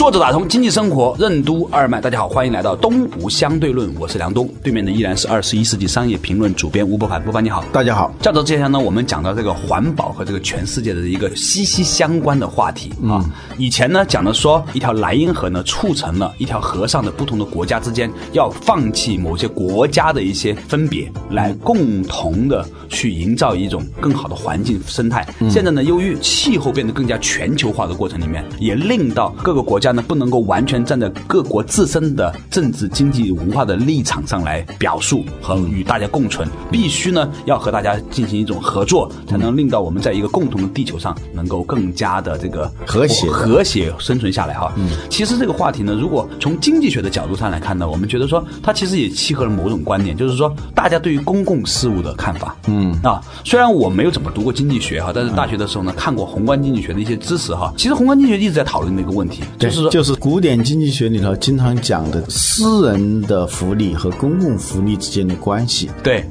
坐着打通经济生活任督二脉，大家好，欢迎来到东吴相对论，我是梁东，对面的依然是二十一世纪商业评论主编吴伯凡，伯凡你好，大家好。较早之前呢，我们讲到这个环保和这个全世界的一个息息相关的话题啊。以前呢讲的说一条莱茵河呢促成了一条河上的不同的国家之间要放弃某些国家的一些分别，来共同的去营造一种更好的环境生态。现在呢，由于气候变得更加全球化的过程里面，也令到各个国家。呢，不能够完全站在各国自身的政治、经济、文化的立场上来表述和与大家共存，必须呢要和大家进行一种合作，才能令到我们在一个共同的地球上能够更加的这个和谐和谐生存下来哈。嗯，其实这个话题呢，如果从经济学的角度上来看呢，我们觉得说它其实也契合了某种观点，就是说大家对于公共事务的看法。嗯啊，虽然我没有怎么读过经济学哈，但是大学的时候呢看过宏观经济学的一些知识哈。其实宏观经济学一直在讨论的一个问题，就是。就是古典经济学里头经常讲的私人的福利和公共福利之间的关系。对，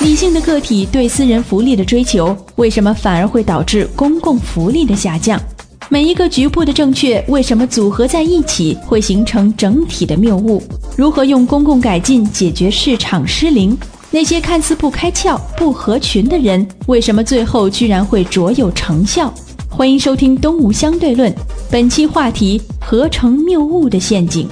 理性的个体对私人福利的追求，为什么反而会导致公共福利的下降？每一个局部的正确，为什么组合在一起会形成整体的谬误？如何用公共改进解决市场失灵？那些看似不开窍、不合群的人，为什么最后居然会卓有成效？欢迎收听《东吴相对论》，本期话题：合成谬误的陷阱。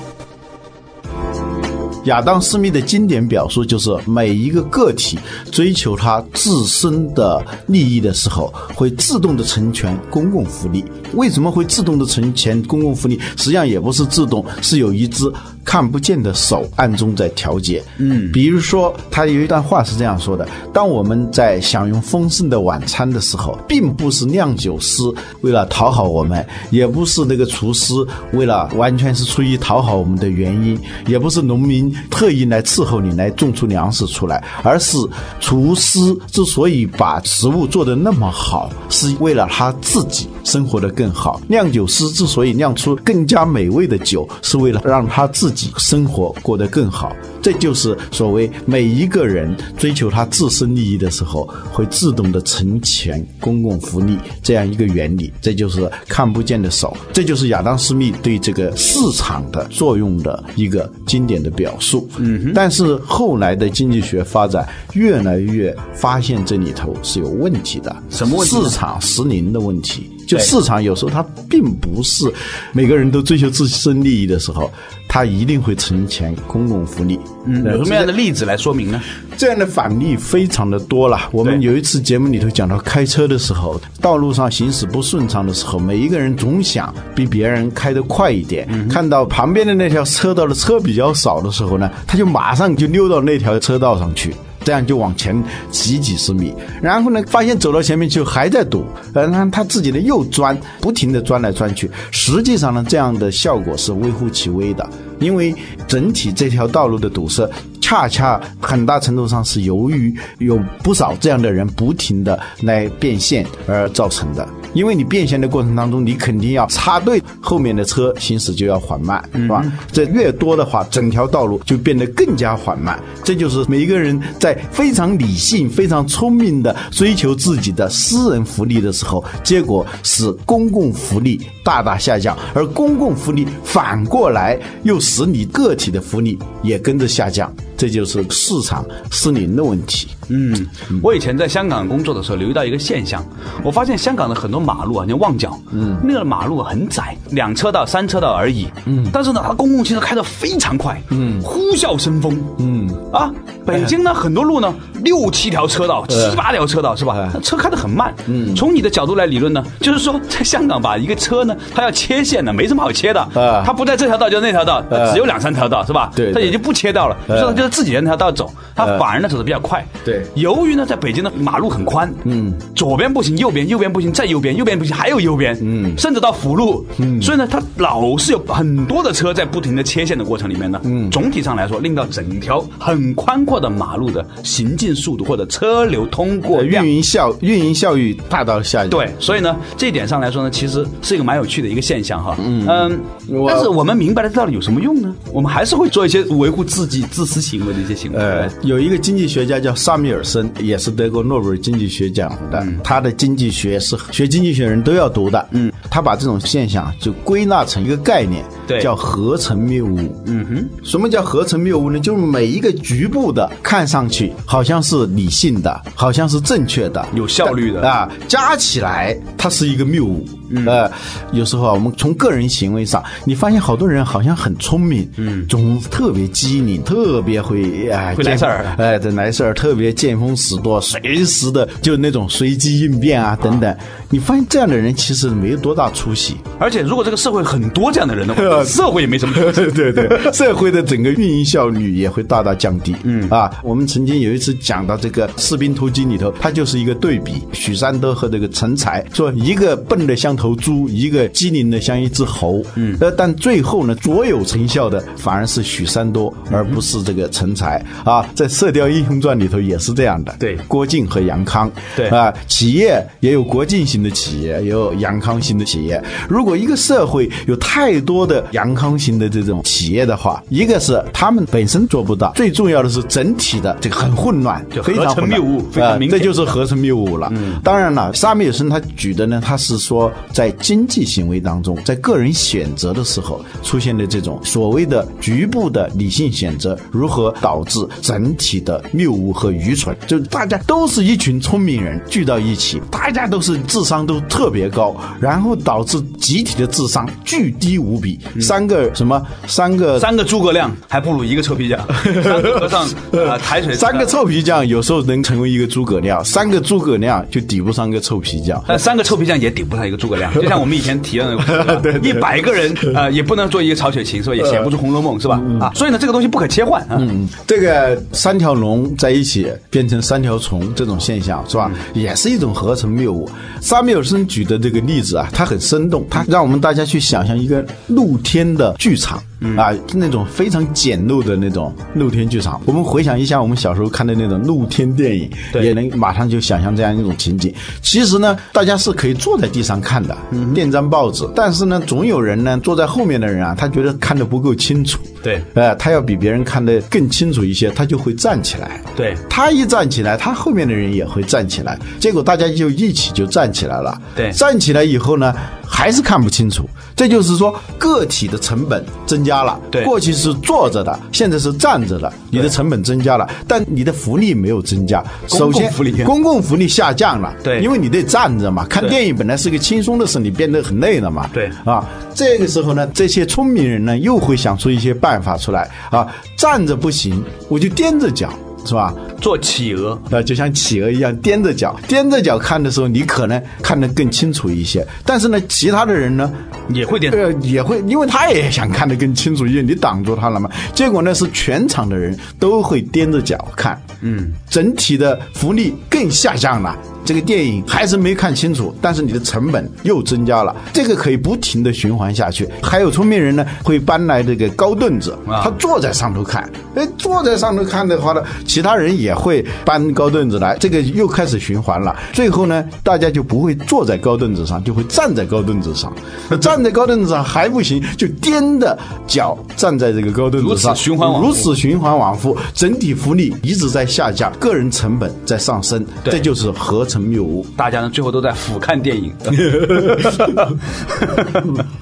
亚当·斯密的经典表述就是：每一个个体追求他自身的利益的时候，会自动的成全公共福利。为什么会自动的成全公共福利？实际上也不是自动，是有一只看不见的手暗中在调节。嗯，比如说，他有一段话是这样说的：当我们在享用丰盛的晚餐的时候，并不是酿酒师为了讨好我们，也不是那个厨师为了完全是出于讨好我们的原因，也不是农民。特意来伺候你，来种出粮食出来，而是厨师之所以把食物做得那么好，是为了他自己生活的更好；酿酒师之所以酿出更加美味的酒，是为了让他自己生活过得更好。这就是所谓每一个人追求他自身利益的时候，会自动的成全公共福利这样一个原理。这就是看不见的手，这就是亚当·斯密对这个市场的作用的一个经典的表述。嗯，但是后来的经济学发展越来越发现这里头是有问题的，什么问题？市场失灵的问题。就市场有时候它并不是每个人都追求自身利益的时候，它一定会成全公共福利。嗯，有什么样的例子来说明呢？这样的反例非常的多了。我们有一次节目里头讲到，开车的时候，道路上行驶不顺畅的时候，每一个人总想比别人开得快一点。看到旁边的那条车道的车比较少的时候呢，他就马上就溜到那条车道上去。这样就往前挤几十米，然后呢，发现走到前面去还在堵，呃，他他自己呢又钻，不停的钻来钻去。实际上呢，这样的效果是微乎其微的，因为整体这条道路的堵塞，恰恰很大程度上是由于有不少这样的人不停的来变现而造成的。因为你变现的过程当中，你肯定要插队，后面的车行驶就要缓慢，是吧？这越多的话，整条道路就变得更加缓慢。这就是每一个人在非常理性、非常聪明的追求自己的私人福利的时候，结果使公共福利大大下降，而公共福利反过来又使你个体的福利也跟着下降。这就是市场失灵的问题。嗯，我以前在香港工作的时候，留意到一个现象，我发现香港的很多马路啊，像旺角，嗯，那个马路很窄，两车道、三车道而已，嗯，但是呢，它公共汽车开得非常快，嗯，呼啸生风，嗯，啊，北京呢，很多路呢，六七条车道、七八条车道是吧？车开得很慢，嗯，从你的角度来理论呢，就是说在香港吧，一个车呢，它要切线的，没什么好切的，啊，它不在这条道就那条道，只有两三条道是吧？对，它也就不切道了，所以它就是。自己沿那条道走，它反而呢走得比较快。对，由于呢在北京的马路很宽，嗯，左边不行，右边右边不行，再右边右边不行，还有右边，嗯，甚至到辅路，嗯，所以呢，它老是有很多的车在不停的切线的过程里面呢，嗯，总体上来说，令到整条很宽阔的马路的行进速度或者车流通过量运。营效运营效率大大下降。对，所以呢，这一点上来说呢，其实是一个蛮有趣的一个现象哈。嗯我但是我们明白了这到底有什么用呢？我们还是会做一些维护自己自私行为的一些行为。呃，有一个经济学家叫萨米尔森，也是得过诺贝尔经济学奖的。他的经济学是学经济学人都要读的。嗯，他把这种现象就归纳成一个概念，对叫合成谬误。嗯哼，什么叫合成谬误呢？就是每一个局部的看上去好像是理性的，好像是正确的，有效率的啊，加起来它是一个谬误。呃，有时候啊，我们从个人行为上，你发现好多人好像很聪明，嗯，总特别机灵，特别会哎会来事儿。哎，这来事儿特别见风使舵，随时的就那种随机应变啊等等。你发现这样的人其实没有多大出息，而且如果这个社会很多这样的人的话，社会也没什么出息。对对对，社会的整个运营效率也会大大降低。嗯。啊，我们曾经有一次讲到这个《士兵突击》里头，它就是一个对比，许三多和这个成才说一个笨的像头猪，一个机灵的像一只猴。嗯，呃，但最后呢，卓有成效的反而是许三多，而不是这个成才啊。在《射雕英雄传》里头也是这样的。对郭靖和杨康。对啊，企业也有郭靖型的企业，也有杨康型的企业。如果一个社会有太多的杨康型的这种企业的话，一个是他们本身做不到，最重要的是整体的这个很混乱，就非常混乱合成谬误非常啊这就是合成谬误了。嗯，当然了，沙米尔森他举的呢，他是说在经济行为当中，在个人选择的时候出现的这种所谓的局部的理性选择，如何导致整体的谬误和愚蠢？就大家都是一群聪明人聚到一起，大家都是智商都特别高，然后导致集体的智商巨低无比。三个什么？三个三个诸葛亮还不如一个臭皮匠，三个和尚啊抬水，三个臭皮匠有时候能成为一个诸葛亮，三个诸葛亮就抵不上个臭皮匠。呃，三个臭皮匠也抵不上一个诸葛亮，就像我们以前提的那个，对一百个人呃也不能做一个曹雪芹，是吧？也写不出《红楼梦》，是吧？啊，所以呢，这个东西不可切换啊。嗯，这个三条龙在一起变成三条虫这种现象是吧？也是一种合成谬误。沙缪尔森举的这个例子啊，它很生动，它让我们大家去想象一个露天的剧场。啊，那种非常简陋的那种露天剧场，我们回想一下我们小时候看的那种露天电影，对也能马上就想象这样一种情景。其实呢，大家是可以坐在地上看的，嗯垫张报纸，但是呢，总有人呢坐在后面的人啊，他觉得看得不够清楚，对呃，他要比别人看得更清楚一些，他就会站起来。对他一站起来，他后面的人也会站起来，结果大家就一起就站起来了。对站起来以后呢，还是看不清楚。这就是说，个体的成本增加了。对过去是坐着的，现在是站着的，你的成本增加了，但你的福利没有增加。首先，共福利 公共福利下降了。对因为你得站着嘛，看电影本来是个轻松的事，你变得很累了嘛。对啊，这个时候呢，这些聪明人呢又会想出一些办法出来啊，站着不行，我就踮着脚，是吧？做企鹅，呃，就像企鹅一样踮着脚，踮着脚看的时候，你可能看得更清楚一些。但是呢，其他的人呢，也会点呃，也会，因为他也想看得更清楚一些，你挡住他了嘛。结果呢，是全场的人都会踮着脚看，嗯，整体的福利更下降了。这个电影还是没看清楚，但是你的成本又增加了，这个可以不停的循环下去。还有聪明人呢，会搬来这个高凳子，啊他坐在上头看，哎，坐在上头看的话呢，其他人也会搬高凳子来，这个又开始循环了。最后呢，大家就不会坐在高凳子上，就会站在高凳子上，站在高凳子上还不行，就踮着脚站在这个高凳子上，如此循环如此循环往复，整体福利一直在下降，个人成本在上升，这就是合成谬误。大家呢最后都在俯瞰电影。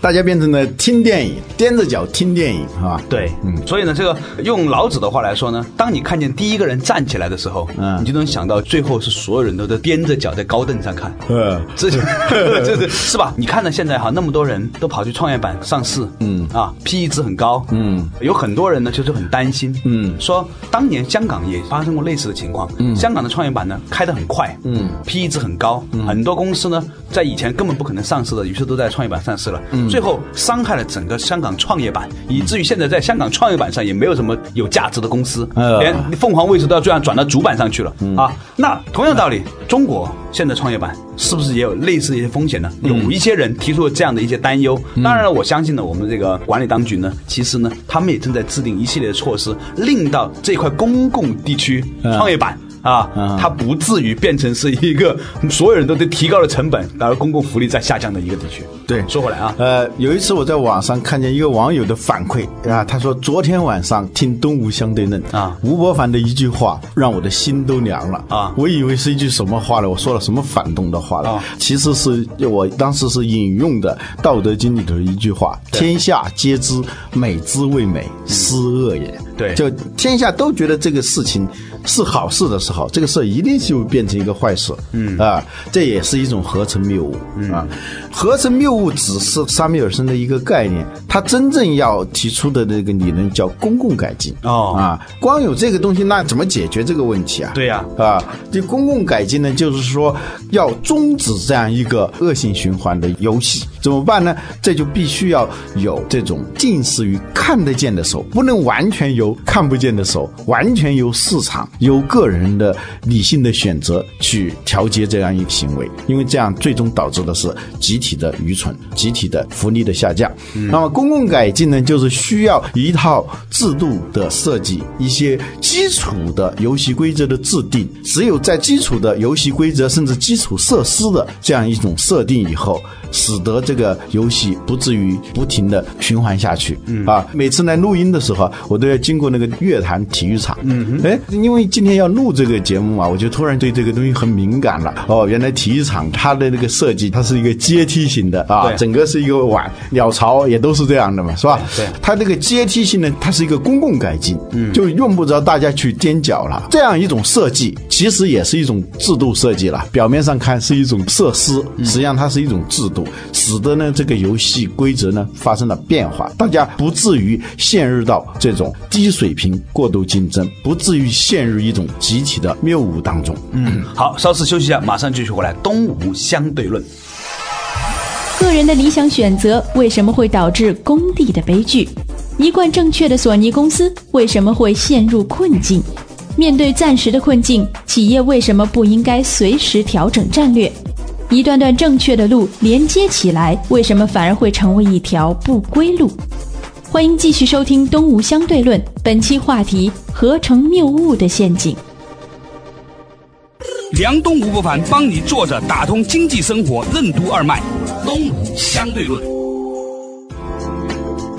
大家变成了听电影，踮着脚听电影，是吧？对，嗯，所以呢，这个用老子的话来说呢，当你看见第一个人站起来的时候，嗯。你就能想到最后是所有人都在踮着脚在高凳上看，嗯，这就 这是 是吧？你看到，现在哈那么多人都跑去创业板上市，嗯。啊，PE 值很高，嗯，有很多人呢就是很担心，嗯，说当年香港也发生过类似的情况，嗯，香港的创业板呢开得很快，嗯，，P E 值很高，很多公司呢在以前根本不可能上市的，于是都在创业板上市了，最后伤害了整个香港创业板，以至于现在在香港创业板上也没有什么有价值的公司，呃连凤凰卫视都要这样转到主板上去了啊。那同样道理，中国现在创业板是不是也有类似的一些风险呢？有一些人提出了这样的一些担忧。当然了，我相信呢，我们这个管理当局呢，其实呢，他们也正在制定一系列的措施，令到这块公共地区创业板。啊嗯，它不至于变成是一个所有人都得提高了成本，而公共福利在下降的一个地区。对。说回来啊，呃，有一次我在网上看见一个网友的反馈啊，他说昨天晚上听东吴相对论啊。吴伯凡的一句话让我的心都凉了。啊。我以为是一句什么话呢，我说了什么反动的话了，啊。其实是我当时是引用的《道德经》里头的一句话：“天下皆知美之谓美，斯恶也。”对就天下都觉得这个事情是好事的时候，这个事儿一定就变成一个坏事。嗯啊，这也是一种合成谬误、啊。合成谬误只是沙米尔森的一个概念，他真正要提出的那个理论叫公共改进。哦啊，光有这个东西，那怎么解决这个问题啊？对呀啊，这公共改进呢，就是说要终止这样一个恶性循环的游戏，怎么办呢？这就必须要有这种近似于看得见的手，不能完全由看不见的手，完全由市场、由个人的理性的选择去调节这样一个行为，因为这样最终导致的是集体的愚蠢、集体的福利的下降。那么公共改进呢，就是需要一套制度的设计，一些基础的游戏规则的制定。只有在基础的游戏规则甚至基础设施的这样一种设定以后，使得这个游戏不至于不停的循环下去。嗯啊，每次来录音的时候，我都要经过那个乐坛体育场。嗯，哎，因为今天要录这个节目嘛，我就突然对这个东西很敏感了。哦，原来体育场它的那个设计，它是一个阶梯型的啊，对整个是一个碗，鸟巢也都是这样的嘛，是吧？对它这个阶梯性呢，它是一个公共改进，嗯，就用不着大家去踮脚了。这样一种设计，其实也是一种制度设计了。表面上看是一种设施，实际上它是一种制度，使得呢这个游戏规则呢发生了变化，大家不至于陷入到这种低水平过度竞争，不至于陷入一种集体的谬误当中。嗯，好，稍事休息一下，马上继续回来。东吴相对论。个人的理想选择为什么会导致工地的悲剧？一贯正确的索尼公司为什么会陷入困境？面对暂时的困境，企业为什么不应该随时调整战略？一段段正确的路连接起来，为什么反而会成为一条不归路？欢迎继续收听《东吴相对论》，本期话题：合成谬误的陷阱。梁东吴不凡帮你坐着打通经济生活任督二脉，东吴相对论。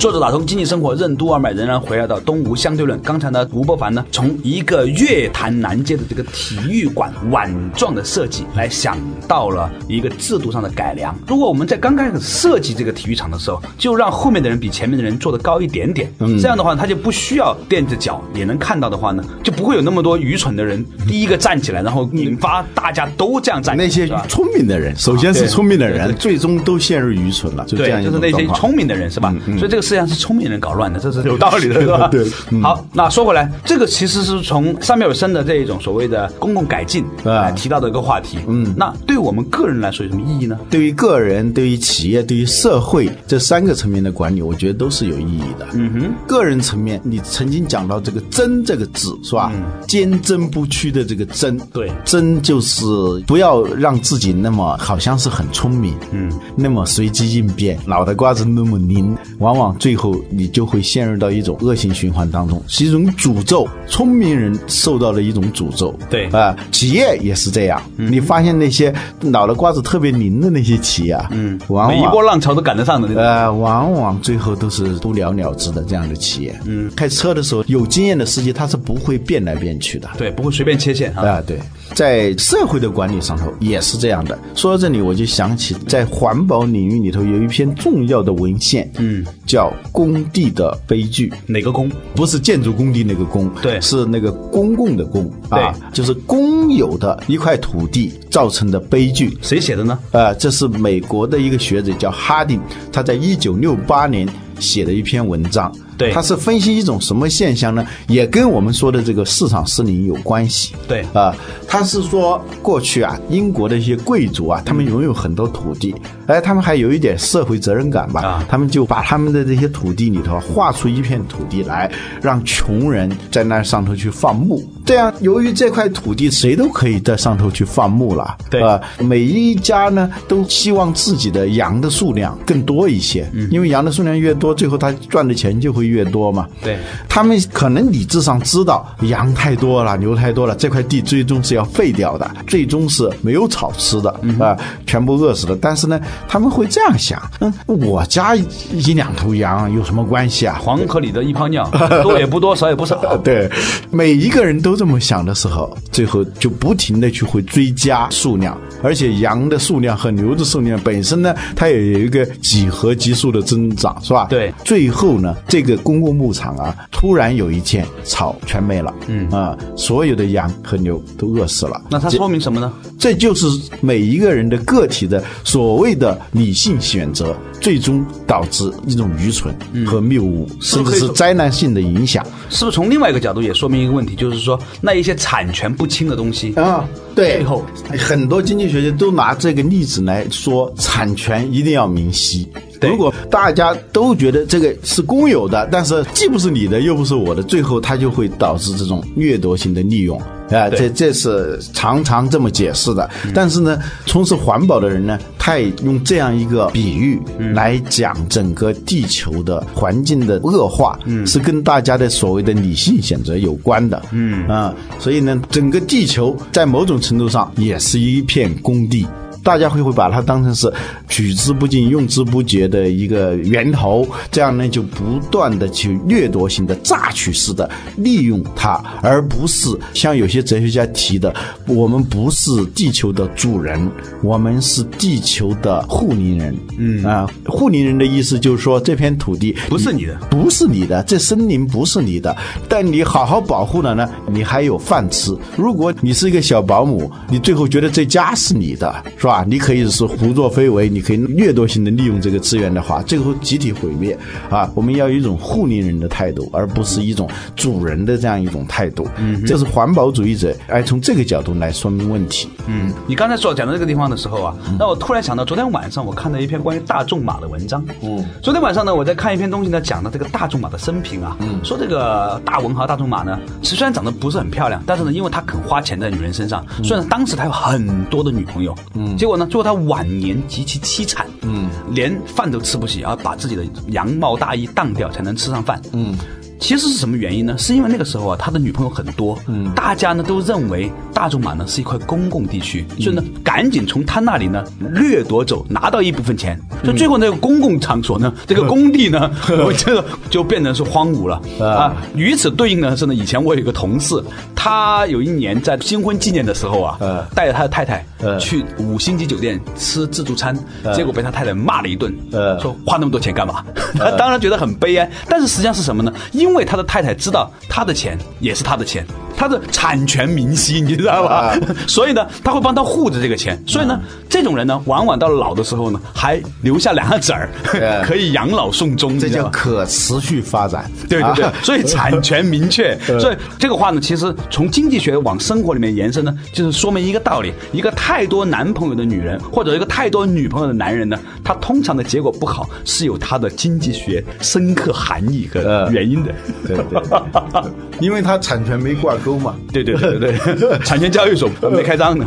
作者打通经济生活任督二脉，仍然回来到东吴相对论。刚才呢，吴伯凡呢，从一个乐坛南街的这个体育馆碗状的设计，来想到了一个制度上的改良。如果我们在刚开始设计这个体育场的时候，就让后面的人比前面的人坐得高一点点，这样的话，他就不需要垫着脚也能看到的话呢，就不会有那么多愚蠢的人第一个站起来，然后引发大家都这样站起来。那些聪明的人，首先是聪明的人，最终都陷入愚蠢了，就这对，就是那些。聪明的人是吧？所以这个世界上是聪明人搞乱的，这是有道理的，是吧？对嗯好，那说回来，这个其实是从萨缪尔森的这一种所谓的公共改进啊来提到的一个话题。嗯，那对我们个人来说有什么意义呢？对于个人、对于企业、对于社会这三个层面的管理，我觉得都是有意义的。嗯哼，个人层面，你曾经讲到这个“真”这个字是吧？坚贞不屈的这个“真”，对真就是不要让自己那么好像是很聪明，嗯，那么随机应变，脑袋瓜子那么灵，往往最后你就会陷入到一种恶性循环当中，是一种诅咒。聪明人受到了一种诅咒，对啊、企业也是这样。你发现那些脑袋瓜子特别灵的那些企业啊，嗯，往每一波。浪潮都赶得上的那种。呃，往往最后都是不了了之的这样的企业。嗯，开车的时候有经验的司机他是不会变来变去的。对，不会随便切线啊。啊，对，在社会的管理上头也是这样的。说到这里，我就想起在环保领域里头有一篇重要的文献，嗯，叫《工地的悲剧》。哪个工？不是建筑工地那个工，对是那个公共的公啊，就是公有的一块土地造成的悲剧。谁写的呢？呃，这是美国的一个学者叫哈丁，他在一九六八年写的一篇文章。对它是分析一种什么现象呢？也跟我们说的这个市场失灵有关系。对啊，他是说过去啊，英国的一些贵族啊，他们拥有很多土地，哎，他们还有一点社会责任感吧，啊他们就把他们的这些土地里头划出一片土地来，让穷人在那上头去放牧。这样，由于这块土地谁都可以在上头去放牧了，对啊，每一家呢都希望自己的羊的数量更多一些，因为羊的数量越多，最后他赚的钱就会越多嘛。对他们可能理智上知道羊太多了，牛太多了，这块地最终是要废掉的，最终是没有草吃的啊、全部饿死的。但是呢，他们会这样想：嗯，我家一两头羊有什么关系啊？黄河里的一泡尿，多也不多，少也不少。对，每一个人都这么想的时候，最后就不停的去会追加数量，而且羊的数量和牛的数量本身呢，它也有一个几何级数的增长，是吧？对最后呢，这个公共牧场啊，突然有一天草全没了，嗯啊，所有的羊和牛都饿死了。那它说明什么呢？这就是每一个人的个体的所谓的理性选择，最终导致一种愚蠢和谬误，甚至是灾难性的影响。是不是从另外一个角度也说明一个问题，就是说那一些产权不清的东西，啊，对，最后很多经济学家都拿这个例子来说，产权一定要明晰。对如果大家都觉得这个是公有的，但是既不是你的，又不是我的，最后它就会导致这种掠夺性的利用。啊，这这是常常这么解释的。但是呢，从事环保的人呢，他也用这样一个比喻来讲整个地球的环境的恶化，是跟大家的所谓的理性选择有关的。嗯啊，所以呢，整个地球在某种程度上也是一片工地。大家会会把它当成是取之不尽、用之不竭的一个源头，这样呢就不断的去掠夺性的、榨取式的利用它，而不是像有些哲学家提的，我们不是地球的主人，我们是地球的护林人。嗯啊，护林人的意思就是说，这片土地不是你的不是你的，这森林不是你的，但你好好保护了呢，你还有饭吃。如果你是一个小保姆，你最后觉得这家是你的，是吧？你可以是胡作非为，你可以掠夺性的利用这个资源的话，最后集体毁灭啊！我们要有一种护林人的态度，而不是一种主人的这样一种态度。嗯，这是环保主义者哎从这个角度来说明问题。嗯，你刚才说讲到这个地方的时候啊，那我突然想到，昨天晚上我看到一篇关于大众马的文章。嗯，昨天晚上呢，我在看一篇东西呢，讲的这个大众马的生平啊，嗯说这个大文豪大众马呢，虽然长得不是很漂亮，但是呢，因为他肯花钱在女人身上，虽然当时他有很多的女朋友，嗯，结果呢，最后他晚年极其凄惨，嗯，连饭都吃不起，要把自己的羊毛大衣当掉才能吃上饭，嗯。其实是什么原因呢？是因为那个时候啊，他的女朋友很多，嗯，大家呢都认为大仲马呢是一块公共地区，所以呢赶紧从他那里呢掠夺走，拿到一部分钱，所以最后那个公共场所呢，这个工地呢，我这个就变成是荒芜了。啊。与此对应的是呢，以前我有一个同事，他有一年在新婚纪念的时候啊，嗯带着他的太太嗯去五星级酒店吃自助餐，结果被他太太骂了一顿，嗯说花那么多钱干嘛？他当然觉得很悲哀，但是实际上是什么呢？因因为他的太太知道他的钱也是他的钱，他的产权明晰，你知道吧？所以呢，他会帮他护着这个钱。所以呢，这种人呢，往往到了老的时候呢，还留下两个子儿，对。可以养老送终，这叫可持续发展。对对对。啊，所以产权明确，所以这个话呢，其实从经济学往生活里面延伸呢，就是说明一个道理：一个太多男朋友的女人，或者一个太多女朋友的男人呢，他通常的结果不好，是有他的经济学深刻含义和呃原因的。对对对，因为他产权没挂钩嘛。对对对对对，产权交易所没开张呢。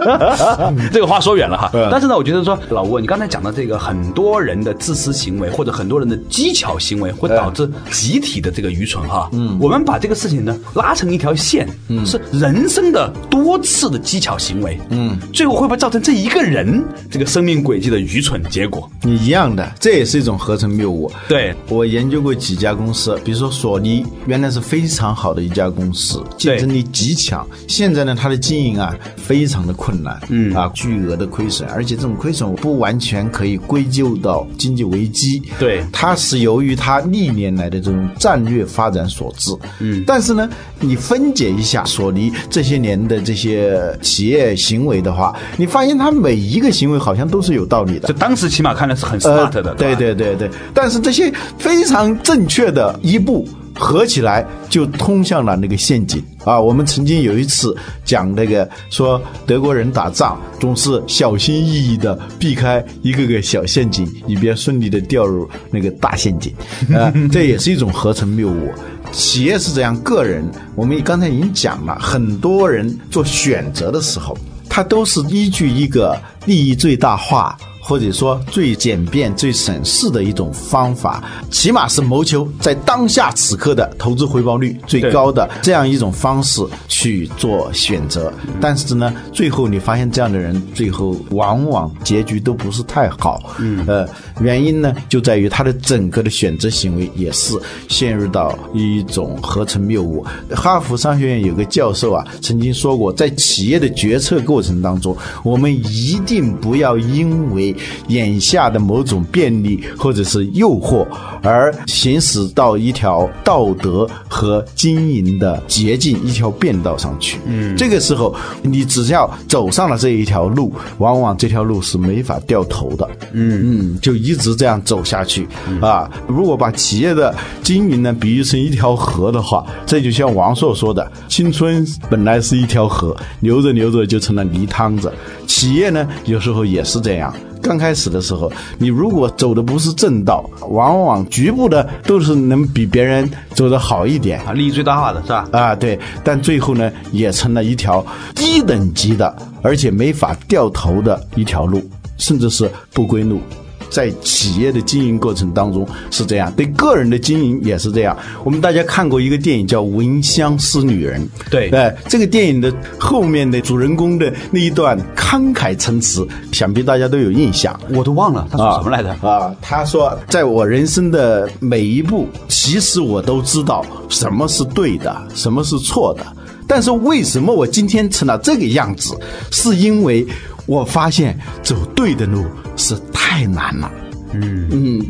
这个话说远了哈，但是呢，我觉得说老吴，你刚才讲的这个很多人的自私行为或者很多人的技巧行为，会导致集体的这个愚蠢哈。嗯，我们把这个事情呢拉成一条线，嗯，是人生的多次的技巧行为，嗯，最后会不会造成这一个人这个生命轨迹的愚蠢结果？你一样的，这也是一种合成谬误。对，我研究过几家公司，比如说索尼，原来是非常好的一家公司。始，竞争力极强。现在呢，它的经营啊非常的困难，嗯啊，巨额的亏损，而且这种亏损不完全可以归咎到经济危机，对它是由于它历年来的这种战略发展所致。嗯，但是呢，你分解一下索尼这些年的这些企业行为的话，你发现它每一个行为好像都是有道理的就。当时起码看来是很 smart 的，呃对对对对，但是这些非常正确的一步合起来，就通向了那个陷阱啊！我们曾经有一次讲那个说德国人打仗总是小心翼翼的避开一个个小陷阱，以便顺利的掉入那个大陷阱，啊，这也是一种合成谬误。企业是这样，个人我们刚才已经讲了，很多人做选择的时候，他都是依据一个利益最大化。或者说最简便、最省事的一种方法，起码是谋求在当下此刻的投资回报率最高的这样一种方式去做选择。但是呢，最后你发现这样的人最后往往结局都不是太好。嗯，呃，原因呢就在于他的整个的选择行为也是陷入到一种合成谬误。哈佛商学院有个教授啊曾经说过，在企业的决策过程当中，我们一定不要因为眼下的某种便利或者是诱惑，而行驶到一条道德和经营的捷径、一条便道上去。嗯，这个时候你只要走上了这一条路，往往这条路是没法掉头的。嗯嗯，就一直这样走下去啊。如果把企业的经营呢比喻成一条河的话，这就像王朔说的：“青春本来是一条河，流着流着就成了泥汤子。”企业呢，有时候也是这样。刚开始的时候，你如果走的不是正道，往往局部的都是能比别人走的好一点啊，利益最大化的是吧？啊，对，但最后呢，也成了一条低等级的，而且没法掉头的一条路，甚至是不归路。在企业的经营过程当中是这样，对个人的经营也是这样。我们大家看过一个电影叫《闻香识女人》，对哎，这个电影的后面的主人公的那一段慷慨陈词，想必大家都有印象。我都忘了他说什么来着。啊，他说，在我人生的每一步，其实我都知道什么是对的，什么是错的。但是为什么我今天成了这个样子？是因为我发现走对的路是太难了。嗯嗯，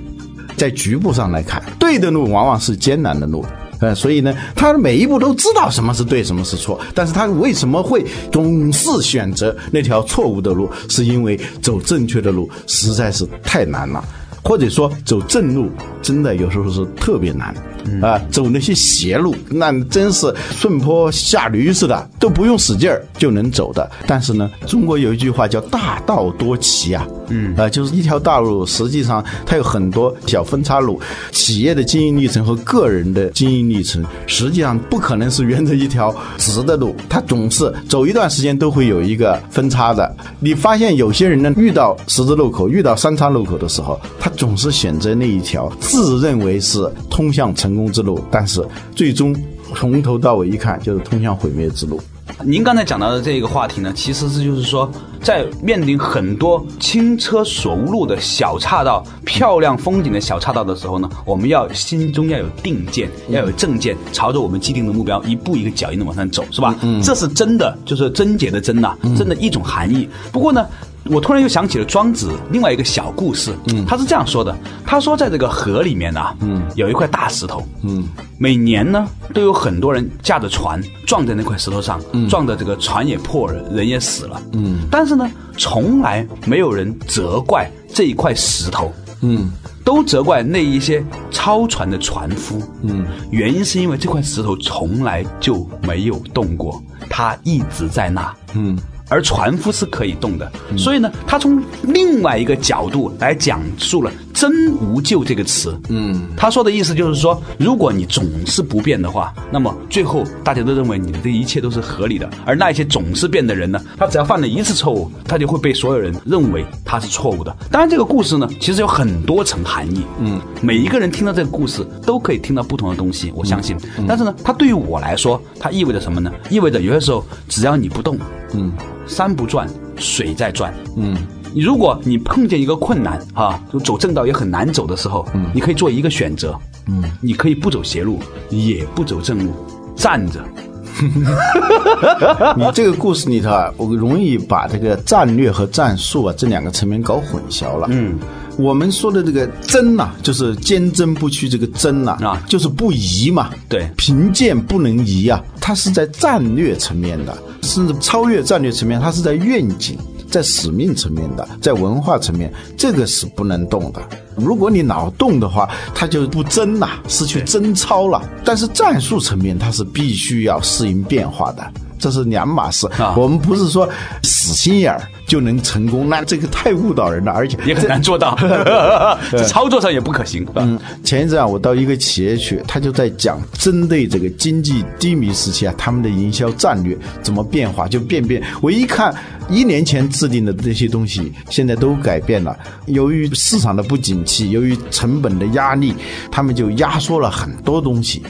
在局部上来看，对的路往往是艰难的路。呃，所以呢，他每一步都知道什么是对，什么是错，但是他为什么会总是选择那条错误的路？是因为走正确的路实在是太难了，或者说走正路真的有时候是特别难。啊，走那些邪路，那真是顺坡下驴似的，都不用使劲儿就能走的。但是呢，中国有一句话叫“大道多歧”啊，嗯，啊，就是一条大路，实际上它有很多小分岔路。企业的经营历程和个人的经营历程，实际上不可能是沿着一条直的路，它总是走一段时间都会有一个分叉的。你发现有些人呢，遇到十字路口、遇到三叉路口的时候，他总是选择那一条自认为是通向成功之路，但是最终从头到尾一看就是通向毁灭之路。您刚才讲到的这个话题呢，其实是就是说，在面临很多轻车熟路的小岔道、漂亮风景的小岔道的时候呢，我们要心中要有定见，要有正见，朝着我们既定的目标一步一个脚印的往上走，是吧？嗯，这是真的，就是贞洁的贞呐、真的一种含义。不过呢。我突然又想起了庄子另外一个小故事，嗯，他是这样说的：他说，在这个河里面啊，嗯，有一块大石头，嗯，每年呢都有很多人驾着船撞在那块石头上，撞的这个船也破了，人也死了，嗯，但是呢，从来没有人责怪这一块石头，嗯，都责怪那一些超船的船夫，嗯，原因是因为这块石头从来就没有动过，它一直在那，嗯。而船夫是可以动的，所以呢，他从另外一个角度来讲述了“真无咎”这个词。嗯，他说的意思就是说，如果你总是不变的话，那么最后大家都认为你的这一切都是合理的。而那一些总是变的人呢，他只要犯了一次错误，他就会被所有人认为他是错误的。当然，这个故事呢，其实有很多层含义。嗯，每一个人听到这个故事都可以听到不同的东西，我相信。但是呢，它对于我来说，它意味着什么呢？意味着有些时候只要你不动，嗯。山不转，水在转。嗯，你如果你碰见一个困难哈，就走正道也很难走的时候，嗯，你可以做一个选择，嗯，你可以不走邪路，也不走正路，站着，你这个故事里头啊，我容易把这个战略和战术啊这两个层面搞混淆了。嗯，我们说的这个争呐、就是坚贞不屈，这个争呐、啊就是不移嘛。对贫贱不能移啊，它是在战略层面的，甚至超越战略层面，它是在愿景。在使命层面的，在文化层面，这个是不能动的。如果你老动的话，它就不争了，失去贞操了。但是战术层面，它是必须要适应变化的，这是两码事。啊我们不是说死心眼儿就能成功，那这个太误导人了，而且也很难做到，这操作上也不可行。嗯，嗯，前一阵啊，我到一个企业去，他就在讲针对这个经济低迷时期啊，他们的营销战略怎么变化，就变变。我一看，一年前制定的这些东西，现在都改变了。由于市场的不景气，由于成本的压力，他们就压缩了很多东西。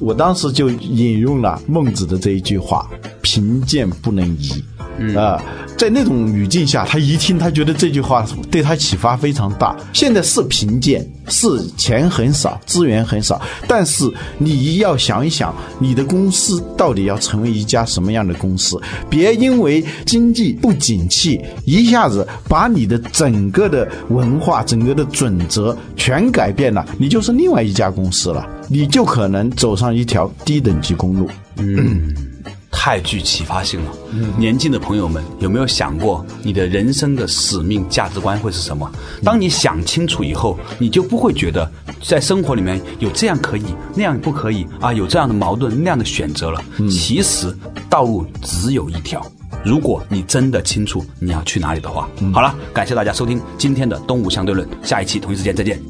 我当时就引用了孟子的这一句话：“贫贱不能移。”啊、在那种语境下，他一听，他觉得这句话对他启发非常大。现在是贫贱，是钱很少，资源很少，但是你要想一想，你的公司到底要成为一家什么样的公司？别因为经济不景气，一下子把你的整个的文化、整个的准则全改变了，你就是另外一家公司了，你就可能走上一条低等级公路。太具启发性了。年轻的朋友们，有没有想过你的人生的使命、价值观会是什么？当你想清楚以后，你就不会觉得在生活里面有这样可以，那样不可以啊，有这样的矛盾、那样的选择了。其实道路只有一条。如果你真的清楚你要去哪里的话，好了，感谢大家收听今天的东吴相对论，下一期同一时间再见。